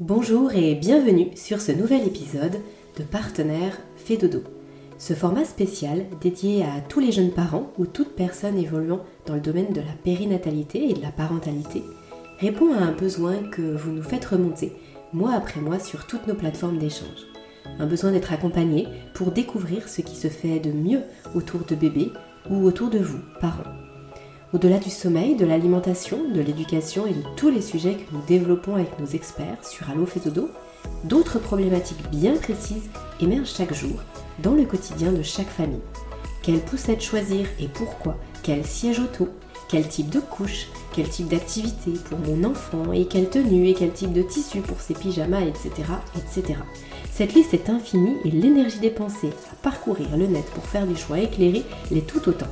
Bonjour et bienvenue sur ce nouvel épisode de Partenaire fait. Ce format spécial dédié à tous les jeunes parents ou toute personne évoluant dans le domaine de la périnatalité et de la parentalité répond à un besoin que vous nous faites remonter mois après mois sur toutes nos plateformes d'échange. Un besoin d'être accompagné pour découvrir ce qui se fait de mieux autour de bébés ou autour de vous, parents. Au-delà du sommeil, de l'alimentation, de l'éducation et de tous les sujets que nous développons avec nos experts sur Allo Dodo, d'autres problématiques bien précises émergent chaque jour dans le quotidien de chaque famille. Quelle poussette choisir et pourquoi? Quel siège auto? Quel type de couche? Quel type d'activité pour mon enfant? Et quelle tenue? Et quel type de tissu pour ses pyjamas? Etc. etc. Cette liste est infinie et l'énergie dépensée à parcourir le net pour faire des choix éclairés l'est tout autant.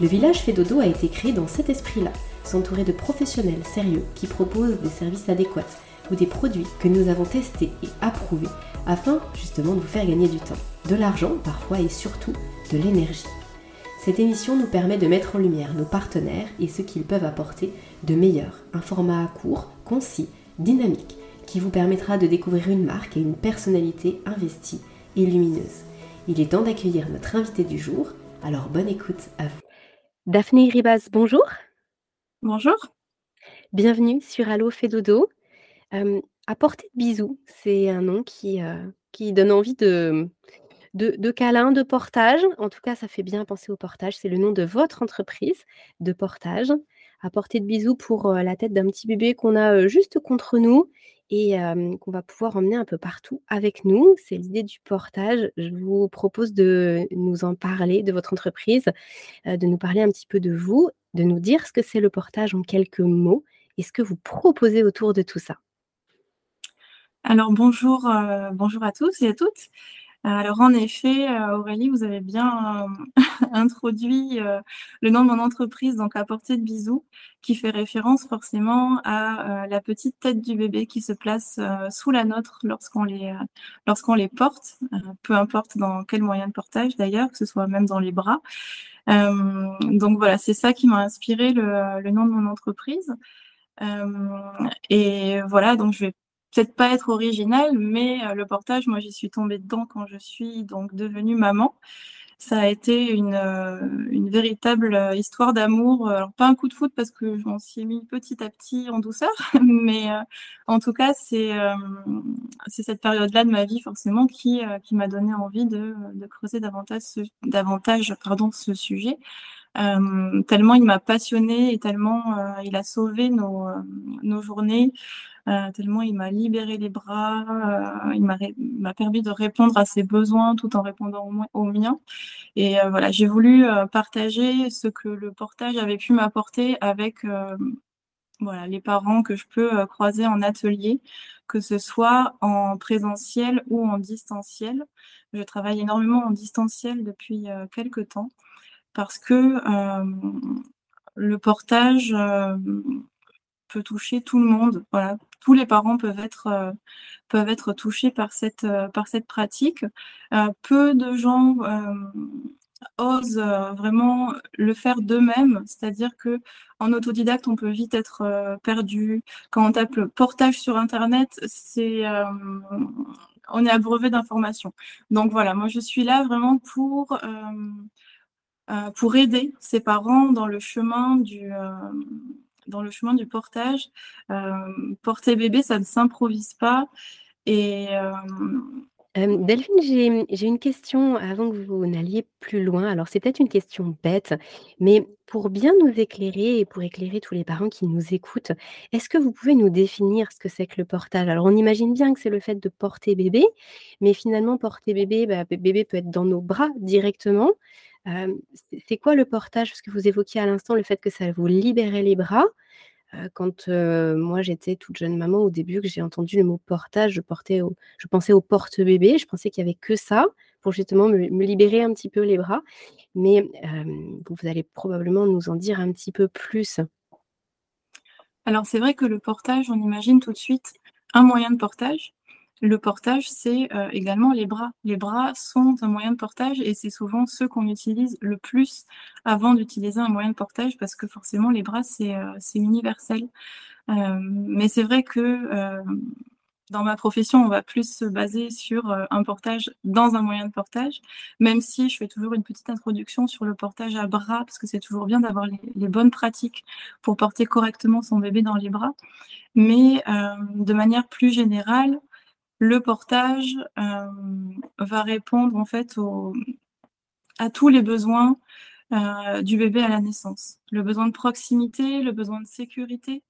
Le village fait a été créé dans cet esprit-là, s'entourer de professionnels sérieux qui proposent des services adéquats ou des produits que nous avons testés et approuvés afin justement de vous faire gagner du temps, de l'argent parfois et surtout de l'énergie. Cette émission nous permet de mettre en lumière nos partenaires et ce qu'ils peuvent apporter de meilleur, un format court, concis, dynamique, qui vous permettra de découvrir une marque et une personnalité investie et lumineuse. Il est temps d'accueillir notre invité du jour, alors bonne écoute à vous. Daphné Ribas, bonjour. Bonjour. Bienvenue sur Allo Fedodo. Euh, apporter de bisous, c'est un nom qui, euh, qui donne envie de, de, de, câlin, de portage. En tout cas, ça fait bien penser au portage. C'est le nom de votre entreprise de portage. Apporter de bisous pour euh, la tête d'un petit bébé qu'on a euh, juste contre nous et qu'on va pouvoir emmener un peu partout avec nous. C'est l'idée du portage. Je vous propose de nous en parler, de votre entreprise, de nous parler un petit peu de vous, de nous dire ce que c'est le portage en quelques mots et ce que vous proposez autour de tout ça. Alors bonjour, bonjour à tous et à toutes. Alors en effet, Aurélie, vous avez bien introduit le nom de mon entreprise, donc à portée de bisous, qui fait référence forcément à la petite tête du bébé qui se place sous la nôtre lorsqu'on les, lorsqu'on les porte, peu importe dans quel moyen de portage d'ailleurs, que ce soit même dans les bras. donc voilà, c'est ça qui m'a inspiré le, le, nom de mon entreprise. et voilà, donc je vais peut-être pas être original, mais euh, le portage, moi, j'y suis tombée dedans quand je suis donc devenue maman. Ça a été une, euh, une véritable euh, histoire d'amour. Alors, pas un coup de foot parce que j'en suis mis petit à petit en douceur, mais en tout cas, c'est c'est cette période-là de ma vie, forcément, qui, qui m'a donné envie de, de creuser davantage ce, davantage, pardon, ce sujet. Euh, tellement il m'a passionné et tellement euh, il a sauvé nos, nos journées. Euh, tellement il m'a libéré les bras, euh, il m'a permis de répondre à ses besoins tout en répondant aux, miens. Et euh, voilà, j'ai voulu partager ce que le portage avait pu m'apporter avec voilà, les parents que je peux croiser en atelier, que ce soit en présentiel ou en distanciel. Je travaille énormément en distanciel depuis quelques temps parce que le portage peut toucher tout le monde. Voilà, tous les parents peuvent être euh, peuvent être touchés par cette euh, par cette pratique. Euh, peu de gens osent vraiment le faire d'eux-mêmes, c'est-à-dire que en autodidacte, on peut vite être perdu. Quand on tape le portage sur internet, c'est on est abreuvé d'informations. Donc voilà, moi je suis là vraiment pour pour aider ces parents dans le chemin du dans le chemin du portage. Euh, porter bébé, ça ne s'improvise pas. Et euh, euh, Delphine, j'ai une question avant que vous n'alliez plus loin. Alors, c'est peut-être une question bête, mais pour bien nous éclairer et pour éclairer tous les parents qui nous écoutent, est-ce que vous pouvez nous définir ce que c'est que le portage? Alors, on imagine bien que c'est le fait de porter bébé, mais finalement, porter bébé, bah, bébé peut être dans nos bras directement c'est quoi le portage? Parce que vous évoquiez à l'instant le fait que ça vous libérait les bras. quand moi j'étais toute jeune maman, au début que j'ai entendu le mot portage, je, pensais au porte-bébé. Je pensais qu'il n'y avait que ça pour justement me, libérer un petit peu les bras. Mais vous allez probablement nous en dire un petit peu plus. Alors c'est vrai que le portage, on imagine tout de suite un moyen de portage. Le portage, c'est euh, également les bras. Les bras sont un moyen de portage et c'est souvent ceux qu'on utilise le plus avant d'utiliser un moyen de portage parce que forcément les bras, c'est euh, universel. Euh, mais c'est vrai que dans ma profession, on va plus se baser sur un portage dans un moyen de portage, même si je fais toujours une petite introduction sur le portage à bras, parce que c'est toujours bien d'avoir les, bonnes pratiques pour porter correctement son bébé dans les bras. Mais de manière plus générale, le portage euh, va répondre en fait à tous les besoins du bébé à la naissance. Le besoin de proximité, le besoin de sécurité,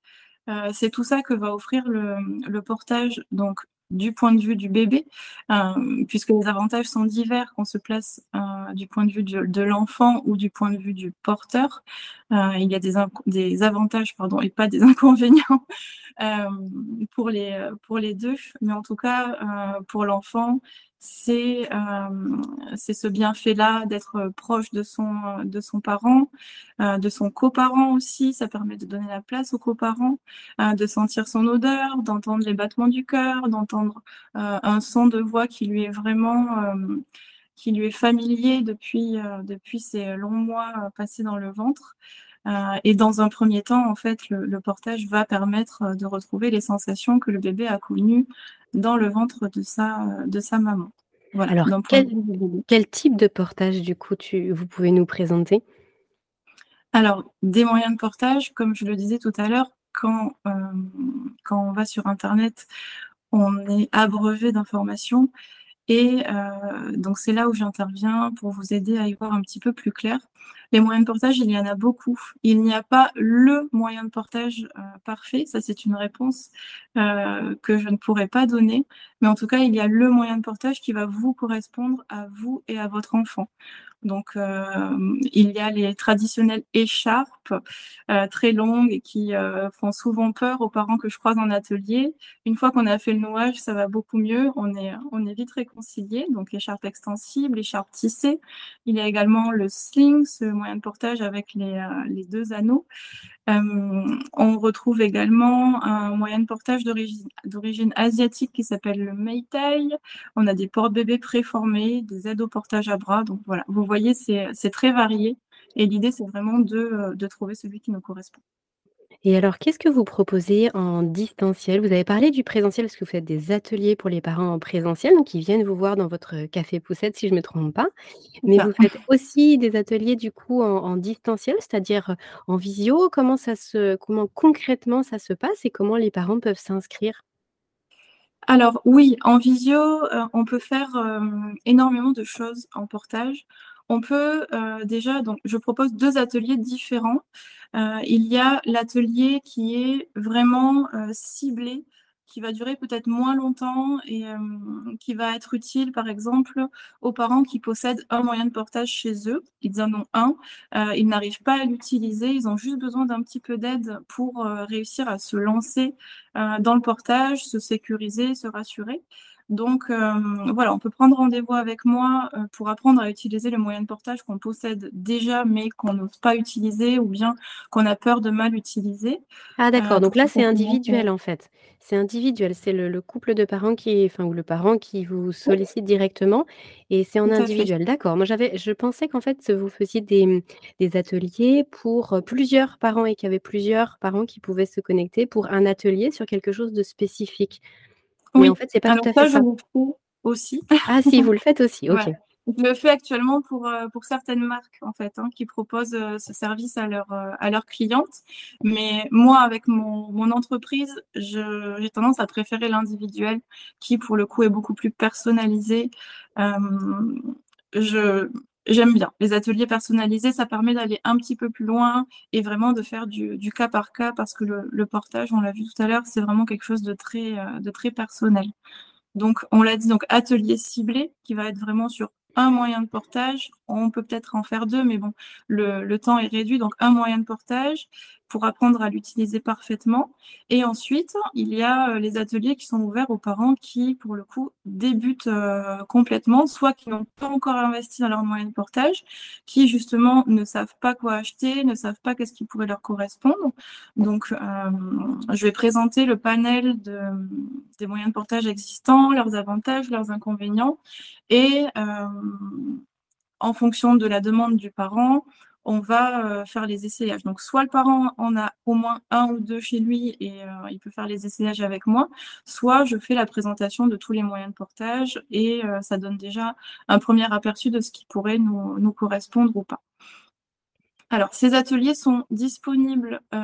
euh, c'est tout ça que va offrir le, portage, donc du point de vue du bébé, euh, puisque les avantages sont divers qu'on se place euh, du point de vue de, l'enfant ou du point de vue du porteur. Il y a des, des, avantages pardon, et pas des inconvénients pour, les, pour les deux, mais en tout cas, pour l'enfant, c'est euh, ce bienfait-là d'être proche de son, de son parent, euh, de son coparent aussi. Ça permet de donner la place aux coparents, euh, de sentir son odeur, d'entendre les battements du cœur, d'entendre un son de voix qui lui est vraiment qui lui est familier depuis, depuis ces longs mois passés dans le ventre. et dans un premier temps, en fait, le, le, portage va permettre de retrouver les sensations que le bébé a connues dans le ventre de sa, de sa maman. Alors, quel, type de portage, du coup, tu, vous pouvez nous présenter? Alors, des moyens de portage, comme je le disais tout à l'heure, quand, euh, quand on va sur Internet, on est abreuvé d'informations. Et euh, donc, c'est là où j'interviens pour vous aider à y voir un petit peu plus clair. Les moyens de portage, il y en a beaucoup. Il n'y a pas le moyen de portage euh, parfait. Ça, c'est une réponse euh, que je ne pourrais pas donner. Mais en tout cas, il y a le moyen de portage qui va vous correspondre à vous et à votre enfant. Donc, euh, il y a les traditionnelles écharpes euh, très longues et qui euh, font souvent peur aux parents que je croise en atelier. Une fois qu'on a fait le nouage, ça va beaucoup mieux. On est, on est vite réconcilié. Donc, écharpe extensible, écharpe tissée. Il y a également le sling, ce moyen de portage avec les, les deux anneaux. Euh, on retrouve également un moyen de portage d'origine asiatique qui s'appelle le Meitai. On a des porte-bébés préformés, des aides au portage à bras. Donc voilà, vous voyez, c'est très varié. Et l'idée, c'est vraiment de, de trouver celui qui nous correspond. Et alors, qu'est-ce que vous proposez en distanciel? Vous avez parlé du présentiel parce que vous faites des ateliers pour les parents en présentiel, donc ils viennent vous voir dans votre café poussette, si je ne me trompe pas. Mais vous faites aussi des ateliers du coup en, distanciel, c'est-à-dire en visio. Comment ça se, comment concrètement ça se passe et comment les parents peuvent s'inscrire? Alors oui, en visio, euh, on peut faire euh, énormément de choses en portage. On peut euh, déjà, donc je propose deux ateliers différents. Euh, il y a l'atelier qui est vraiment euh, ciblé qui va durer peut-être moins longtemps et qui va être utile, par exemple, aux parents qui possèdent un moyen de portage chez eux. Ils en ont un, ils n'arrivent pas à l'utiliser, ils ont juste besoin d'un petit peu d'aide pour réussir à se lancer dans le portage, se sécuriser, se rassurer. Donc euh, voilà, on peut prendre rendez-vous avec moi euh, pour apprendre à utiliser le moyen de portage qu'on possède déjà mais qu'on n'ose pas utiliser ou bien qu'on a peur de mal utiliser. Ah d'accord, euh, donc là c'est individuel en fait. C'est individuel, c'est le, couple de parents qui, enfin ou le parent qui vous sollicite directement et c'est en individuel. D'accord. Moi j'avais, je pensais qu'en fait vous faisiez des, des ateliers pour plusieurs parents et qu'il y avait plusieurs parents qui pouvaient se connecter pour un atelier sur quelque chose de spécifique. Oui, en fait, c'est pas tout à fait ça. Je le fais aussi. Ah si, vous le faites aussi, ok. Je le fais actuellement pour, euh, pour certaines marques en fait hein, qui proposent euh, ce service à, leur, euh, à leurs clientes. Mais moi, avec mon, mon entreprise, j'ai tendance à préférer l'individuel qui, pour le coup, est beaucoup plus personnalisé. je, J'aime bien. Les ateliers personnalisés, ça permet d'aller un petit peu plus loin et vraiment de faire du, cas par cas parce que le, portage, on l'a vu tout à l'heure, c'est vraiment quelque chose de très, euh, de très personnel. Donc, on l'a dit, donc atelier ciblé qui va être vraiment sur un moyen de portage. On peut peut-être en faire deux, mais bon, le temps est réduit. Donc, un moyen de portage pour apprendre à l'utiliser parfaitement. Et ensuite, il y a euh, les ateliers qui sont ouverts aux parents qui, pour le coup, débutent euh, complètement, soit qui n'ont pas encore investi dans leur moyen de portage, qui justement ne savent pas quoi acheter, ne savent pas qu'est-ce qui pourrait leur correspondre. Donc, euh, je vais présenter le panel de, des moyens de portage existants, leurs avantages, leurs inconvénients, et en fonction de la demande du parent, on va faire les essayages. Donc, soit le parent en a au moins un ou deux chez lui et il peut faire les essayages avec moi, soit je fais la présentation de tous les moyens de portage et ça donne déjà un premier aperçu de ce qui pourrait nous correspondre ou pas. Alors, ces ateliers sont disponibles euh,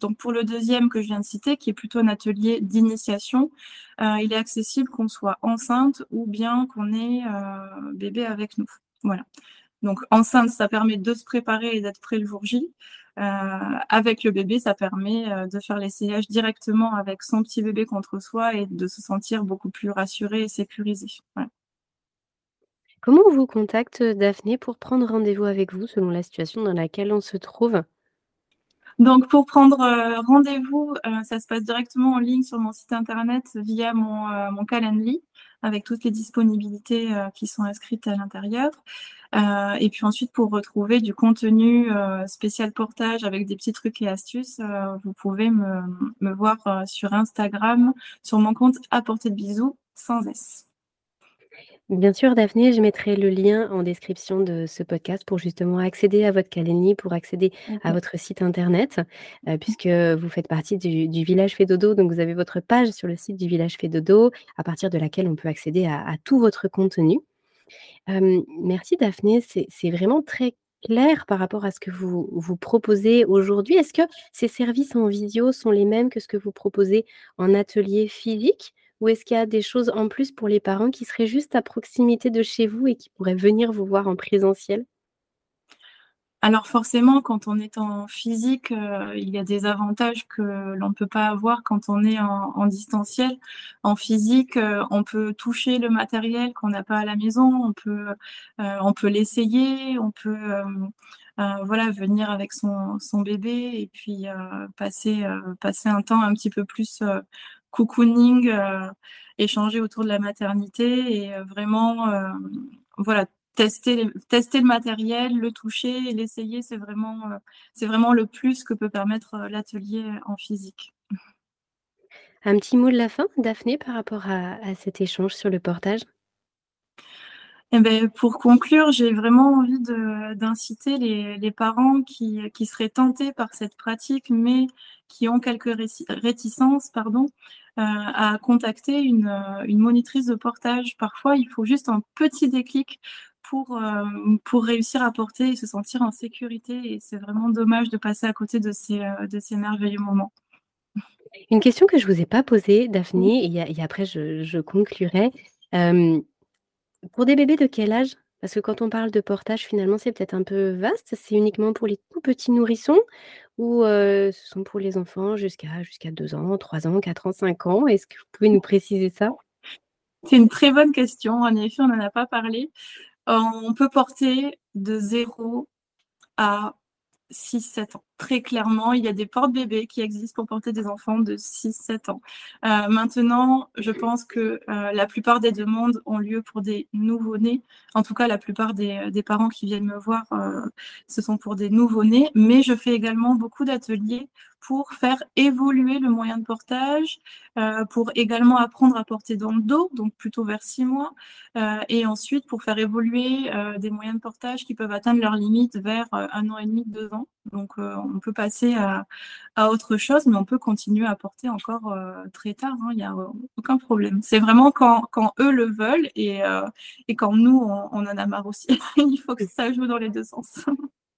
donc pour le deuxième que je viens de citer, qui est plutôt un atelier d'initiation. Euh, il est accessible qu'on soit enceinte ou bien qu'on ait euh, bébé avec nous. Voilà. Donc, enceinte, ça permet de se préparer et d'être prêt le jour J. avec le bébé, ça permet de faire l'essayage directement avec son petit bébé contre soi et de se sentir beaucoup plus rassuré et sécurisé. Comment on vous contacte, Daphné, pour prendre rendez-vous avec vous selon la situation dans laquelle on se trouve? Donc pour prendre, euh, rendez-vous, euh, ça se passe directement en ligne sur mon site internet via mon, euh, mon Calendly avec toutes les disponibilités, qui sont inscrites à l'intérieur. et puis ensuite pour retrouver du contenu, spécial portage avec des petits trucs et astuces, vous pouvez me me voir, sur Instagram, sur mon compte à portée de bisous, sans S. Bien sûr, Daphné, je mettrai le lien en description de ce podcast pour justement accéder à votre Calendly, pour accéder à votre site internet, euh, puisque vous faites partie du, Village Fédodo. Donc, vous avez votre page sur le site du Village Fédodo, à partir de laquelle on peut accéder à, tout votre contenu. merci, Daphné. C'est vraiment très clair par rapport à ce que vous, vous proposez aujourd'hui. Est-ce que ces services en visio sont les mêmes que ce que vous proposez en atelier physique? Ou est-ce qu'il y a des choses en plus pour les parents qui seraient juste à proximité de chez vous et qui pourraient venir vous voir en présentiel? Alors forcément, quand on est en physique, euh, il y a des avantages que l'on ne peut pas avoir quand on est en distanciel. En physique, euh, on peut toucher le matériel qu'on n'a pas à la maison, on peut, euh, l'essayer, on peut, venir avec son bébé et puis, passer un temps un petit peu plus, cocooning, euh, échanger autour de la maternité et euh, vraiment, euh, voilà, tester, tester le matériel, le toucher l'essayer, c'est vraiment, c'est vraiment le plus que peut permettre l'atelier en physique. Un petit mot de la fin, Daphné, par rapport à, cet échange sur le portage? Eh ben, pour conclure, j'ai vraiment envie d'inciter les, les, parents qui, qui, seraient tentés par cette pratique, mais qui ont quelques réticences, pardon, euh, à contacter une, euh, une, monitrice de portage. Parfois, il faut juste un petit déclic pour, euh, pour réussir à porter et se sentir en sécurité. Et c'est vraiment dommage de passer à côté de ces, de ces merveilleux moments. Une question que je ne vous ai pas posée, Daphné, et, après je, je conclurai. Pour des bébés de quel âge? Parce que quand on parle de portage, finalement, c'est peut-être un peu vaste. C'est uniquement pour les tout petits nourrissons ou ce sont pour les enfants jusqu'à jusqu'à 2 ans, 3 ans, 4 ans, 5 ans? Est-ce que vous pouvez nous préciser ça? C'est une très bonne question. En effet, on n'en a pas parlé. on peut porter de 0 à 6-7 ans. Très clairement, il y a des portes-bébés qui existent pour porter des enfants de 6-7 ans. Euh, maintenant, je pense que euh, la plupart des demandes ont lieu pour des nouveau-nés. En tout cas, la plupart des, des parents qui viennent me voir, euh, ce sont pour des nouveau-nés. Mais je fais également beaucoup d'ateliers pour faire évoluer le moyen de portage, euh, pour également apprendre à porter dans le dos, donc plutôt vers six mois, euh, et ensuite pour faire évoluer euh, des moyens de portage qui peuvent atteindre leur limite vers un an et demi, deux ans. Donc on peut passer à, à, autre chose, mais on peut continuer à porter encore très tard, hein, il n'y a aucun problème. C'est vraiment quand, quand, eux le veulent et, et quand nous, on, on en a marre aussi. il faut que ça joue dans les deux sens.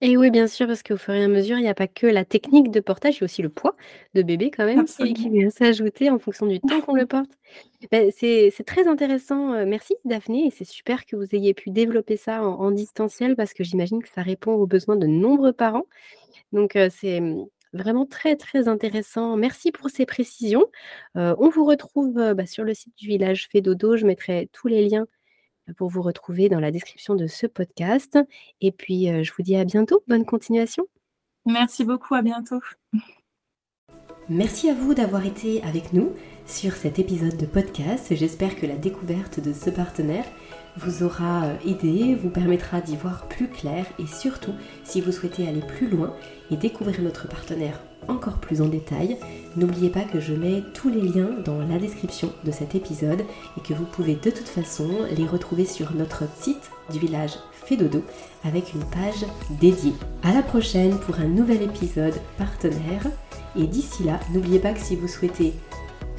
Et oui, bien sûr, parce qu'au fur et à mesure, il n'y a pas que la technique de portage, il y a aussi le poids de bébé quand même qui, vient s'ajouter en fonction du temps qu'on le porte. Ben, c'est très intéressant. Euh, merci Daphné, et c'est super que vous ayez pu développer ça en, distanciel parce que j'imagine que ça répond aux besoins de nombreux parents. Donc euh, c'est mmh, vraiment très très intéressant. Merci pour ces précisions. Euh, on vous retrouve bah, sur le site du village Fédodo. Je mettrai tous les liens pour vous retrouver dans la description de ce podcast. Et puis, euh, je vous dis à bientôt. Bonne continuation. Merci beaucoup. À bientôt. Merci à vous d'avoir été avec nous sur cet épisode de podcast. J'espère que la découverte de ce partenaire vous aura euh, aidé, vous permettra d'y voir plus clair et surtout, si vous souhaitez aller plus loin et découvrir notre partenaire encore plus en détail, n'oubliez pas que je mets tous les liens dans la description de cet épisode et que vous pouvez de toute façon les retrouver sur notre site du village Fédodo avec une page dédiée. À la prochaine pour un nouvel épisode partenaire et d'ici là, n'oubliez pas que si vous souhaitez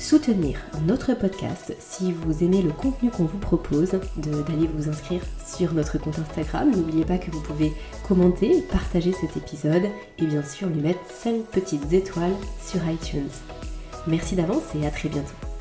soutenir notre podcast, si vous aimez le contenu qu'on vous propose, d'aller vous inscrire sur notre compte Instagram. N'oubliez pas que vous pouvez commenter, partager cet épisode et bien sûr lui mettre 5 petites étoiles sur iTunes. Merci d'avance et à très bientôt.